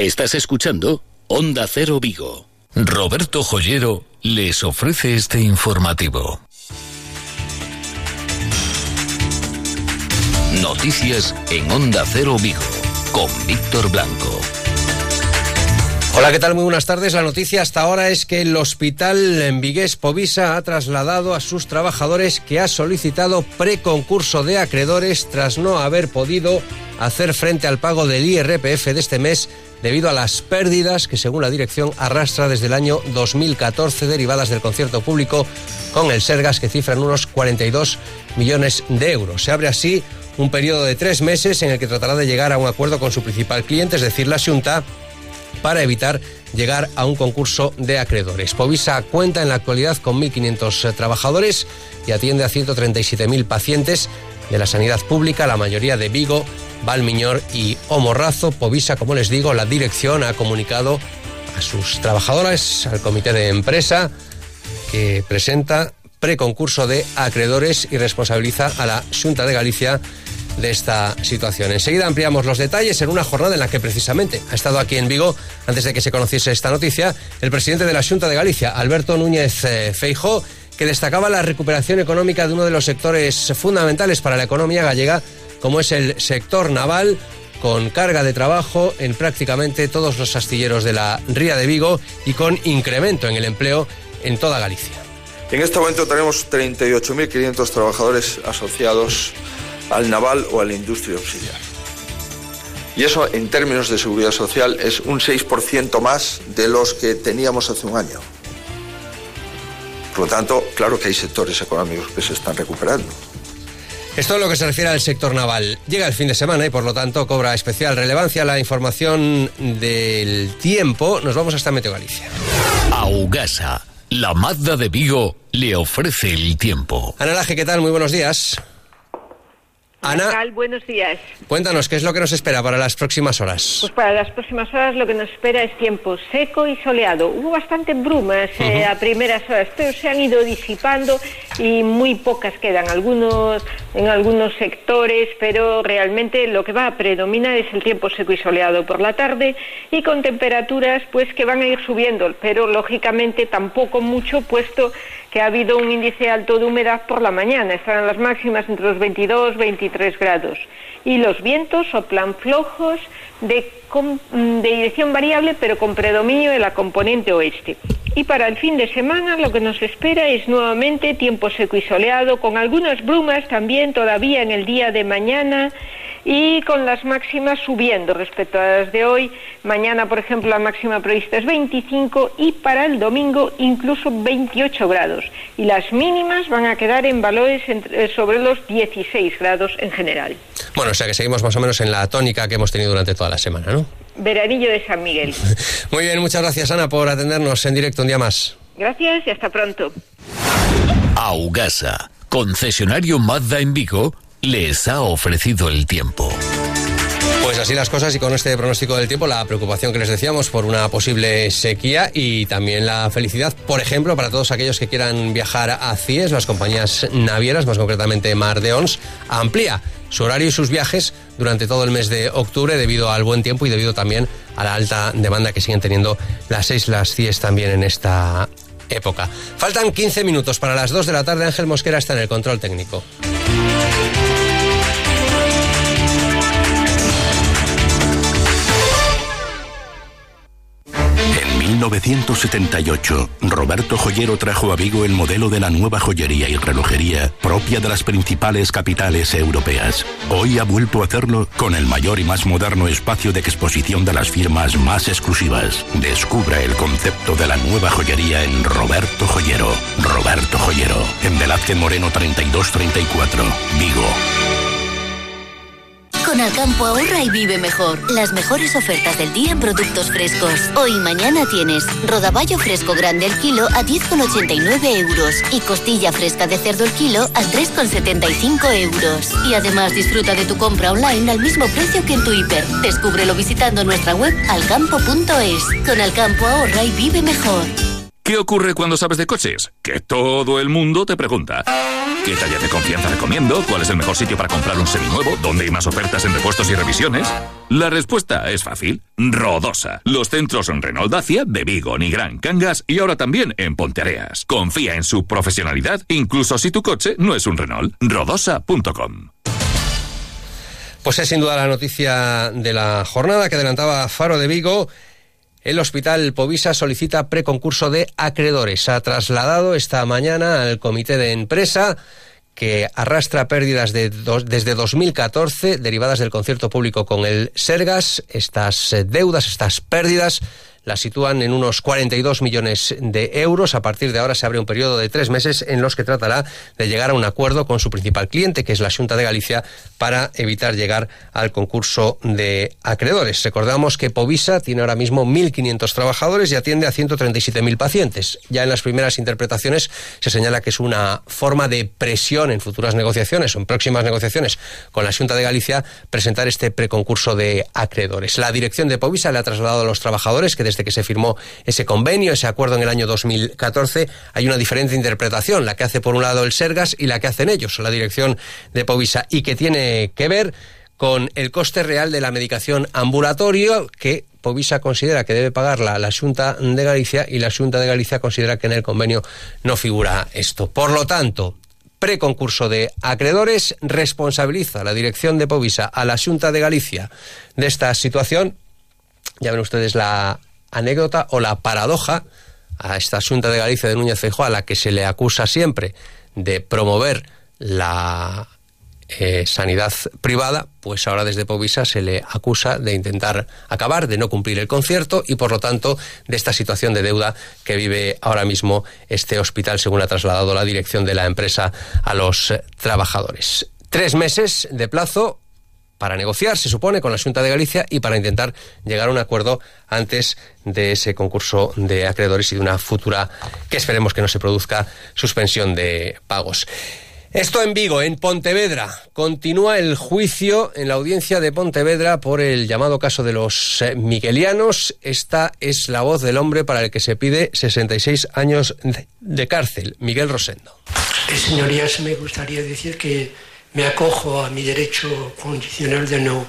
Estás escuchando Onda Cero Vigo. Roberto Joyero les ofrece este informativo. Noticias en Onda Cero Vigo con Víctor Blanco. Hola, ¿qué tal? Muy buenas tardes. La noticia hasta ahora es que el hospital en Vigués Povisa ha trasladado a sus trabajadores que ha solicitado preconcurso de acreedores tras no haber podido hacer frente al pago del IRPF de este mes debido a las pérdidas que, según la dirección, arrastra desde el año 2014 derivadas del concierto público con el Sergas, que cifran unos 42 millones de euros. Se abre así un periodo de tres meses en el que tratará de llegar a un acuerdo con su principal cliente, es decir, la Junta, para evitar llegar a un concurso de acreedores. Povisa cuenta en la actualidad con 1.500 trabajadores y atiende a 137.000 pacientes de la sanidad pública, la mayoría de Vigo, Valmiñor y Omorrazo. Povisa, como les digo, la dirección ha comunicado a sus trabajadores, al comité de empresa, que presenta preconcurso de acreedores y responsabiliza a la Junta de Galicia de esta situación. Enseguida ampliamos los detalles en una jornada en la que precisamente ha estado aquí en Vigo, antes de que se conociese esta noticia, el presidente de la Junta de Galicia, Alberto Núñez eh, Feijó, que destacaba la recuperación económica de uno de los sectores fundamentales para la economía gallega, como es el sector naval, con carga de trabajo en prácticamente todos los astilleros de la Ría de Vigo y con incremento en el empleo en toda Galicia. En este momento tenemos 38.500 trabajadores asociados al naval o a la industria auxiliar. Y eso en términos de seguridad social es un 6% más de los que teníamos hace un año. Por lo tanto, claro que hay sectores económicos que se están recuperando. Esto es lo que se refiere al sector naval. Llega el fin de semana y por lo tanto cobra especial relevancia la información del tiempo. Nos vamos hasta Meteo Galicia. Augasa, la Mazda de Vigo, le ofrece el tiempo. Ana Laje, ¿qué tal? Muy buenos días. Ana, tal? Buenos días. cuéntanos, ¿qué es lo que nos espera para las próximas horas? Pues para las próximas horas lo que nos espera es tiempo seco y soleado. Hubo bastante brumas eh, a primeras horas, pero se han ido disipando y muy pocas quedan algunos, en algunos sectores, pero realmente lo que va a predominar es el tiempo seco y soleado por la tarde y con temperaturas pues que van a ir subiendo, pero lógicamente tampoco mucho puesto que ha habido un índice alto de humedad por la mañana. Estarán las máximas entre los 22 y 23 grados. Y los vientos soplan flojos de, de dirección variable, pero con predominio de la componente oeste. Y para el fin de semana lo que nos espera es nuevamente tiempo seco y soleado, con algunas brumas también todavía en el día de mañana y con las máximas subiendo respecto a las de hoy. Mañana, por ejemplo, la máxima prevista es 25 y para el domingo incluso 28 grados. Y las mínimas van a quedar en valores entre, sobre los 16 grados en general. Bueno, o sea que seguimos más o menos en la tónica que hemos tenido durante toda la semana, ¿no? Veranillo de San Miguel. Muy bien, muchas gracias Ana por atendernos en directo un día más. Gracias y hasta pronto. Augasa, concesionario Mazda en Vigo, les ha ofrecido el tiempo. Pues así las cosas y con este pronóstico del tiempo, la preocupación que les decíamos por una posible sequía y también la felicidad, por ejemplo, para todos aquellos que quieran viajar a CIES, las compañías navieras, más concretamente Mar de Ons, amplía su horario y sus viajes durante todo el mes de octubre debido al buen tiempo y debido también a la alta demanda que siguen teniendo las islas CIES también en esta época. Faltan 15 minutos para las 2 de la tarde. Ángel Mosquera está en el control técnico. 1978, Roberto Joyero trajo a Vigo el modelo de la nueva joyería y relojería propia de las principales capitales europeas. Hoy ha vuelto a hacerlo con el mayor y más moderno espacio de exposición de las firmas más exclusivas. Descubra el concepto de la nueva joyería en Roberto Joyero. Roberto Joyero, en Velázquez Moreno 3234, Vigo. Con Alcampo ahorra y vive mejor. Las mejores ofertas del día en productos frescos. Hoy y mañana tienes rodaballo fresco grande al kilo a 10,89 euros y costilla fresca de cerdo al kilo a 3,75 euros. Y además disfruta de tu compra online al mismo precio que en tu hiper. Descúbrelo visitando nuestra web alcampo.es. Con Alcampo ahorra y vive mejor. ¿Qué ocurre cuando sabes de coches? Que todo el mundo te pregunta. ¿Qué talla de confianza recomiendo? ¿Cuál es el mejor sitio para comprar un seminuevo? ¿Dónde hay más ofertas en repuestos y revisiones? La respuesta es fácil. Rodosa. Los centros en Renault Dacia, de Vigo, Nigrán, Cangas y ahora también en Ponteareas. Confía en su profesionalidad, incluso si tu coche no es un Renault. Rodosa.com. Pues es sin duda la noticia de la jornada que adelantaba Faro de Vigo. El Hospital Povisa solicita preconcurso de acreedores. Ha trasladado esta mañana al comité de empresa que arrastra pérdidas de desde 2014 derivadas del concierto público con el Sergas. Estas eh, deudas, estas pérdidas la sitúan en unos 42 millones de euros. A partir de ahora se abre un periodo de tres meses en los que tratará de llegar a un acuerdo con su principal cliente, que es la Junta de Galicia, para evitar llegar al concurso de acreedores. Recordamos que Povisa tiene ahora mismo 1.500 trabajadores y atiende a 137.000 pacientes. Ya en las primeras interpretaciones se señala que es una forma de presión en futuras negociaciones o en próximas negociaciones con la Junta de Galicia presentar este preconcurso de acreedores. La dirección de Povisa le ha trasladado a los trabajadores que desde que se firmó ese convenio, ese acuerdo en el año 2014, hay una diferente interpretación, la que hace por un lado el Sergas y la que hacen ellos, la dirección de Povisa, y que tiene que ver con el coste real de la medicación ambulatorio que Povisa considera que debe pagarla la Junta de Galicia y la Junta de Galicia considera que en el convenio no figura esto. Por lo tanto, preconcurso de acreedores responsabiliza la dirección de Povisa a la Junta de Galicia de esta situación. Ya ven ustedes la anécdota o la paradoja a esta Junta de Galicia de Núñez Feijóo, a la que se le acusa siempre de promover la eh, sanidad privada, pues ahora desde Povisa se le acusa de intentar acabar, de no cumplir el concierto y por lo tanto de esta situación de deuda que vive ahora mismo este hospital, según ha trasladado la dirección de la empresa a los eh, trabajadores. Tres meses de plazo para negociar, se supone, con la Junta de Galicia y para intentar llegar a un acuerdo antes de ese concurso de acreedores y de una futura, que esperemos que no se produzca, suspensión de pagos. Esto en Vigo, en Pontevedra. Continúa el juicio en la audiencia de Pontevedra por el llamado caso de los eh, miguelianos. Esta es la voz del hombre para el que se pide 66 años de cárcel, Miguel Rosendo. Eh, señorías, me gustaría decir que me acojo a mi derecho condicional de no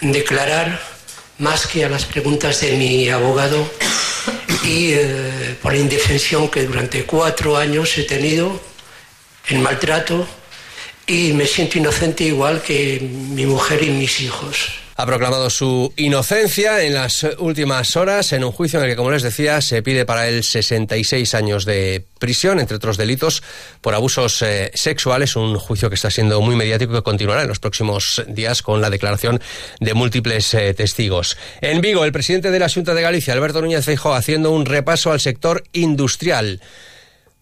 declarar más que a las preguntas de mi abogado y eh, por la indefensión que durante cuatro años he tenido, en maltrato, y me siento inocente igual que mi mujer y mis hijos ha proclamado su inocencia en las últimas horas en un juicio en el que, como les decía, se pide para él 66 años de prisión, entre otros delitos, por abusos eh, sexuales. Un juicio que está siendo muy mediático y que continuará en los próximos días con la declaración de múltiples eh, testigos. En Vigo, el presidente de la Junta de Galicia, Alberto Núñez Feijóo, haciendo un repaso al sector industrial.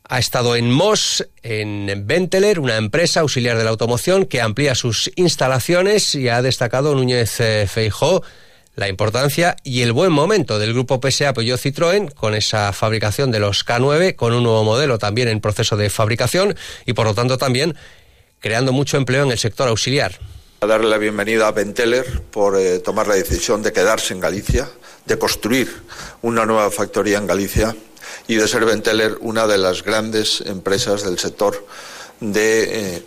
Ha estado en Moss, en Benteler, una empresa auxiliar de la automoción que amplía sus instalaciones y ha destacado Núñez eh, Feijó la importancia y el buen momento del grupo PSA Peugeot Citroën con esa fabricación de los K9 con un nuevo modelo también en proceso de fabricación y por lo tanto también creando mucho empleo en el sector auxiliar. A darle la bienvenida a Benteler por eh, tomar la decisión de quedarse en Galicia, de construir una nueva factoría en Galicia y de ser Benteler una de las grandes empresas del sector de, eh,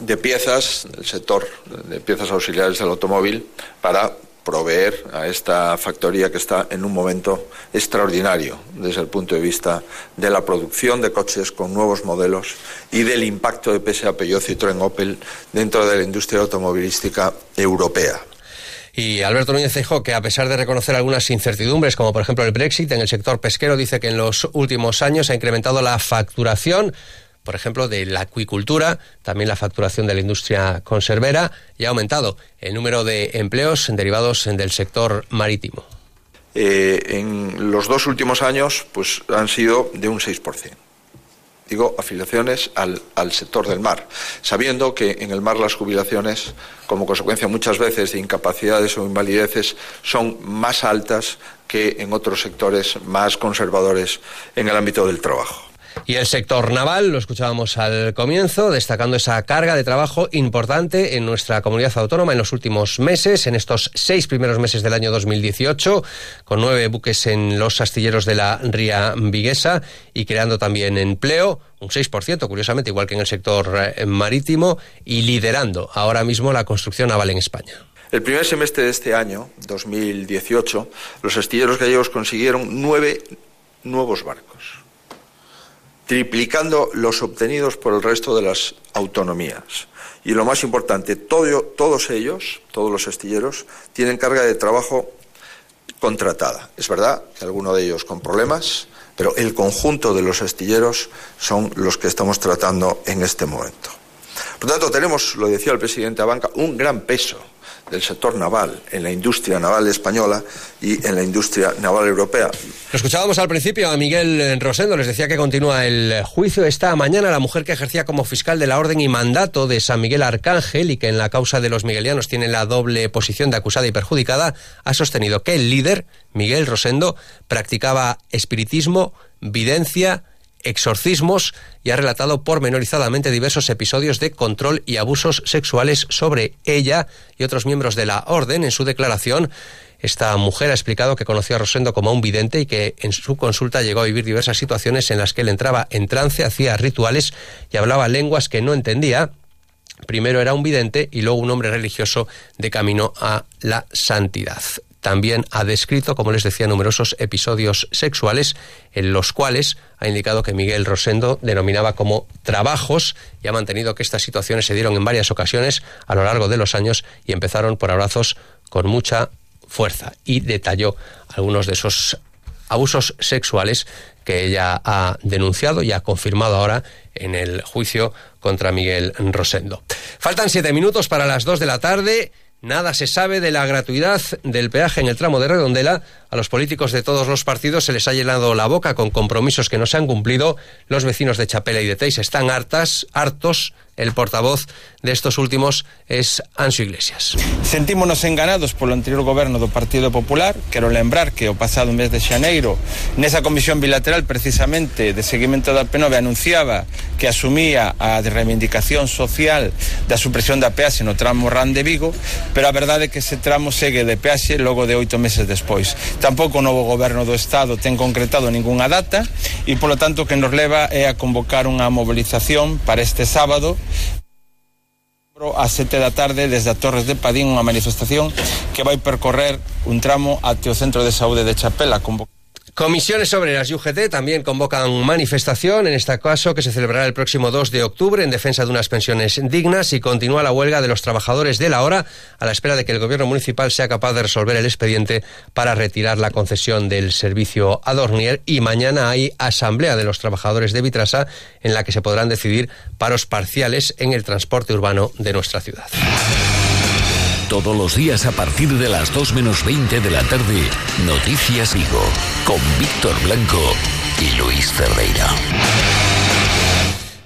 de piezas, del sector de piezas auxiliares del automóvil, para proveer a esta factoría que está en un momento extraordinario desde el punto de vista de la producción de coches con nuevos modelos y del impacto de PSA Peugeot Citroën Opel dentro de la industria automovilística europea. Y Alberto Núñez Feijóo, que a pesar de reconocer algunas incertidumbres, como por ejemplo el Brexit en el sector pesquero, dice que en los últimos años ha incrementado la facturación por ejemplo, de la acuicultura, también la facturación de la industria conservera y ha aumentado el número de empleos derivados del sector marítimo. Eh, en los dos últimos años pues, han sido de un 6% digo, afiliaciones al, al, sector del mar, sabiendo que en el mar las jubilaciones, como consecuencia muchas veces de incapacidades o invalideces, son más altas que en otros sectores más conservadores en el ámbito del trabajo. Y el sector naval, lo escuchábamos al comienzo, destacando esa carga de trabajo importante en nuestra comunidad autónoma en los últimos meses, en estos seis primeros meses del año 2018, con nueve buques en los astilleros de la Ría Viguesa y creando también empleo, un 6%, curiosamente, igual que en el sector eh, marítimo, y liderando ahora mismo la construcción naval en España. El primer semestre de este año, 2018, los astilleros gallegos consiguieron nueve nuevos barcos triplicando los obtenidos por el resto de las autonomías. Y lo más importante, todos ellos, todos los astilleros, tienen carga de trabajo contratada. Es verdad que alguno de ellos con problemas, pero el conjunto de los astilleros son los que estamos tratando en este momento. Por lo tanto, tenemos, lo decía el presidente Abanca, un gran peso del sector naval en la industria naval española y en la industria naval europea. Lo escuchábamos al principio a Miguel Rosendo, les decía que continúa el juicio esta mañana. La mujer que ejercía como fiscal de la orden y mandato de San Miguel Arcángel y que en la causa de los miguelianos tiene la doble posición de acusada y perjudicada, ha sostenido que el líder, Miguel Rosendo, practicaba espiritismo, videncia, exorcismos y ha relatado pormenorizadamente diversos episodios de control y abusos sexuales sobre ella y otros miembros de la orden. En su declaración, esta mujer ha explicado que conoció a Rosendo como un vidente y que en su consulta llegó a vivir diversas situaciones en las que él entraba en trance, hacía rituales y hablaba lenguas que no entendía. Primero era un vidente y luego un hombre religioso de camino a la santidad también ha descrito, como les decía, numerosos episodios sexuales en los cuales ha indicado que Miguel Rosendo denominaba como trabajos y ha mantenido que estas situaciones se dieron en varias ocasiones a lo largo de los años y empezaron por abrazos con mucha fuerza y detalló algunos de esos abusos sexuales que ella ha denunciado y ha confirmado ahora en el juicio contra Miguel Rosendo. Faltan siete minutos para las dos de la tarde. Nada se sabe de la gratuidad del peaje en el tramo de Redondela. A los políticos de todos los partidos se les ha llenado la boca con compromisos que no se han cumplido. Los vecinos de Chapela y de Teis están hartas, hartos el portavoz de estos últimos es Anxo Iglesias. Sentímonos enganados polo anterior goberno do Partido Popular. Quero lembrar que o pasado mes de xaneiro, nesa comisión bilateral precisamente de seguimento da P9 anunciaba que asumía a de reivindicación social da supresión da peaxe no tramo Ran de Vigo, pero a verdade é que ese tramo segue de peaxe logo de oito meses despois. Tampouco o novo goberno do Estado ten concretado ningunha data e, polo tanto, que nos leva é a convocar unha mobilización para este sábado a sete da tarde desde Torres de Padín unha manifestación que vai percorrer un tramo até o Centro de Saúde de Chapela Comisiones Obreras y UGT también convocan manifestación, en este caso que se celebrará el próximo 2 de octubre en defensa de unas pensiones dignas y continúa la huelga de los trabajadores de la hora a la espera de que el gobierno municipal sea capaz de resolver el expediente para retirar la concesión del servicio a Dornier y mañana hay asamblea de los trabajadores de Vitrasa en la que se podrán decidir paros parciales en el transporte urbano de nuestra ciudad. Todos los días a partir de las 2 menos 20 de la tarde, Noticias Vigo, con Víctor Blanco y Luis Ferreira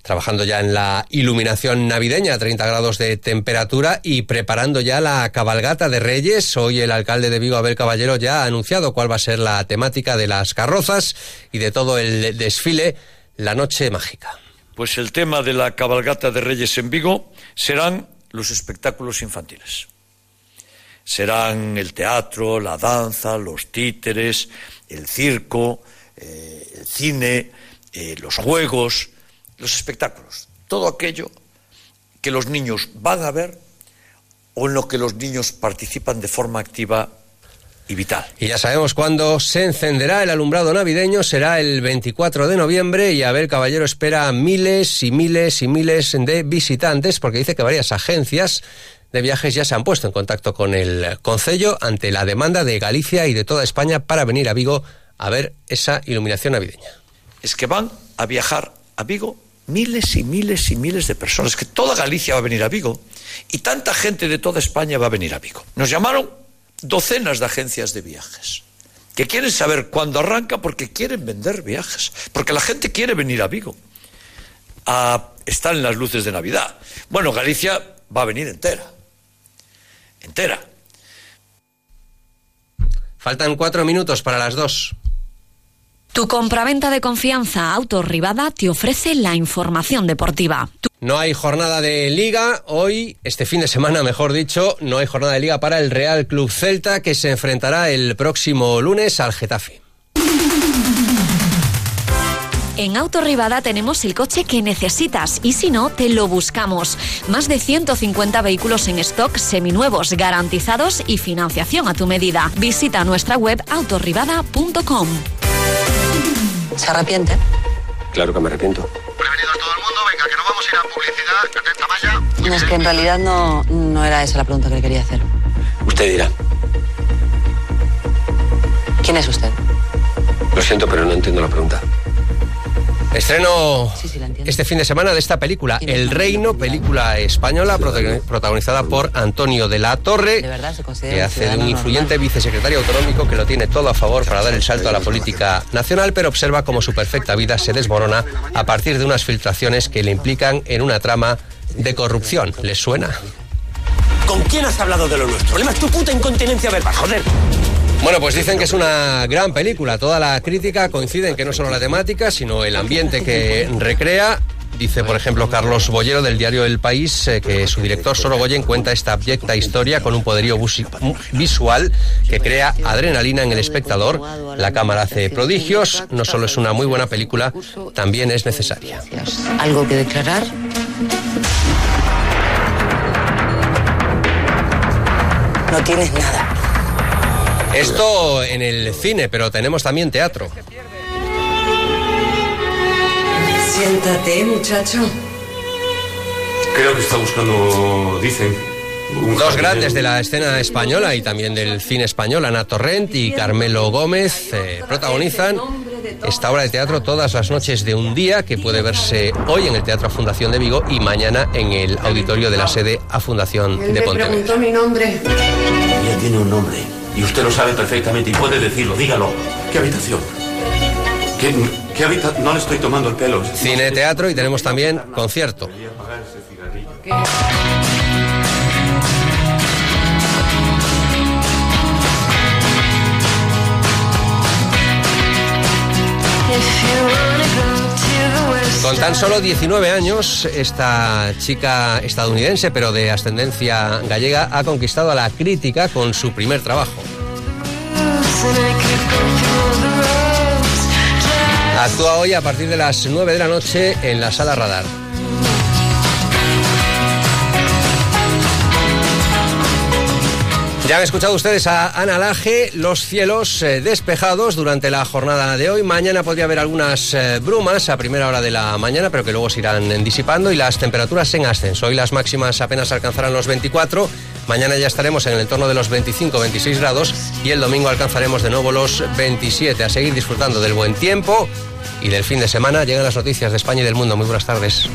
trabajando ya en la iluminación navideña, 30 grados de temperatura y preparando ya la cabalgata de Reyes. Hoy el alcalde de Vigo, Abel Caballero, ya ha anunciado cuál va a ser la temática de las carrozas y de todo el desfile, la noche mágica. Pues el tema de la cabalgata de Reyes en Vigo serán los espectáculos infantiles serán el teatro, la danza, los títeres, el circo, eh, el cine, eh, los juegos, los espectáculos, todo aquello que los niños van a ver o en lo que los niños participan de forma activa y vital. Y ya sabemos cuándo se encenderá el alumbrado navideño, será el 24 de noviembre y Abel Caballero espera miles y miles y miles de visitantes porque dice que varias agencias de viajes ya se han puesto en contacto con el Concello ante la demanda de Galicia y de toda España para venir a Vigo a ver esa iluminación navideña. Es que van a viajar a Vigo miles y miles y miles de personas, que toda Galicia va a venir a Vigo y tanta gente de toda España va a venir a Vigo. Nos llamaron docenas de agencias de viajes que quieren saber cuándo arranca porque quieren vender viajes, porque la gente quiere venir a Vigo a estar en las luces de Navidad. Bueno, Galicia va a venir entera entera. Faltan cuatro minutos para las dos. Tu compraventa de confianza Autorribada te ofrece la información deportiva. No hay jornada de liga hoy, este fin de semana mejor dicho, no hay jornada de liga para el Real Club Celta que se enfrentará el próximo lunes al Getafe. En Autorribada tenemos el coche que necesitas y si no, te lo buscamos. Más de 150 vehículos en stock seminuevos, garantizados y financiación a tu medida. Visita nuestra web autorribada.com. ¿Se arrepiente? Claro que me arrepiento. Prevenidos todo el mundo, venga, que no vamos a ir a publicidad. Atenta, Maya. No, es que en realidad no, no era esa la pregunta que le quería hacer. Usted dirá. ¿Quién es usted? Lo siento, pero no entiendo la pregunta. Estreno este fin de semana de esta película, El Reino, película española protagonizada por Antonio de la Torre, que hace de un influyente vicesecretario autonómico que lo tiene todo a favor para dar el salto a la política nacional, pero observa cómo su perfecta vida se desmorona a partir de unas filtraciones que le implican en una trama de corrupción. ¿Les suena? ¿Con quién has hablado de lo nuestro? Problema es tu puta incontinencia verbal, joder. Bueno, pues dicen que es una gran película. Toda la crítica coincide en que no solo la temática, sino el ambiente que recrea. Dice, por ejemplo, Carlos Bollero del diario El País eh, que su director Soro Goyen cuenta esta abyecta historia con un poderío visual que crea adrenalina en el espectador. La cámara hace prodigios. No solo es una muy buena película, también es necesaria. ¿Algo que declarar? No tienes nada. Esto en el cine, pero tenemos también teatro. Siéntate, muchacho. Creo que está buscando, dicen. Dos grandes de la escena española y también del cine español, Ana Torrent y Carmelo Gómez, eh, protagonizan esta obra de teatro todas las noches de un día que puede verse hoy en el Teatro Fundación de Vigo y mañana en el auditorio de la sede a Fundación de Pontevedra. preguntó mi nombre. Ella tiene un nombre. Y usted lo sabe perfectamente y puede decirlo, dígalo. ¿Qué habitación? ¿Qué, qué habitación? No le estoy tomando el pelo. Cine, teatro y tenemos también concierto. Con tan solo 19 años, esta chica estadounidense, pero de ascendencia gallega, ha conquistado a la crítica con su primer trabajo. Actúa hoy a partir de las 9 de la noche en la sala Radar. Ya han escuchado ustedes a Ana Laje, los cielos eh, despejados durante la jornada de hoy. Mañana podría haber algunas eh, brumas a primera hora de la mañana, pero que luego se irán disipando y las temperaturas en ascenso. Hoy las máximas apenas alcanzarán los 24. Mañana ya estaremos en el entorno de los 25-26 grados y el domingo alcanzaremos de nuevo los 27. A seguir disfrutando del buen tiempo y del fin de semana. Llegan las noticias de España y del mundo. Muy buenas tardes.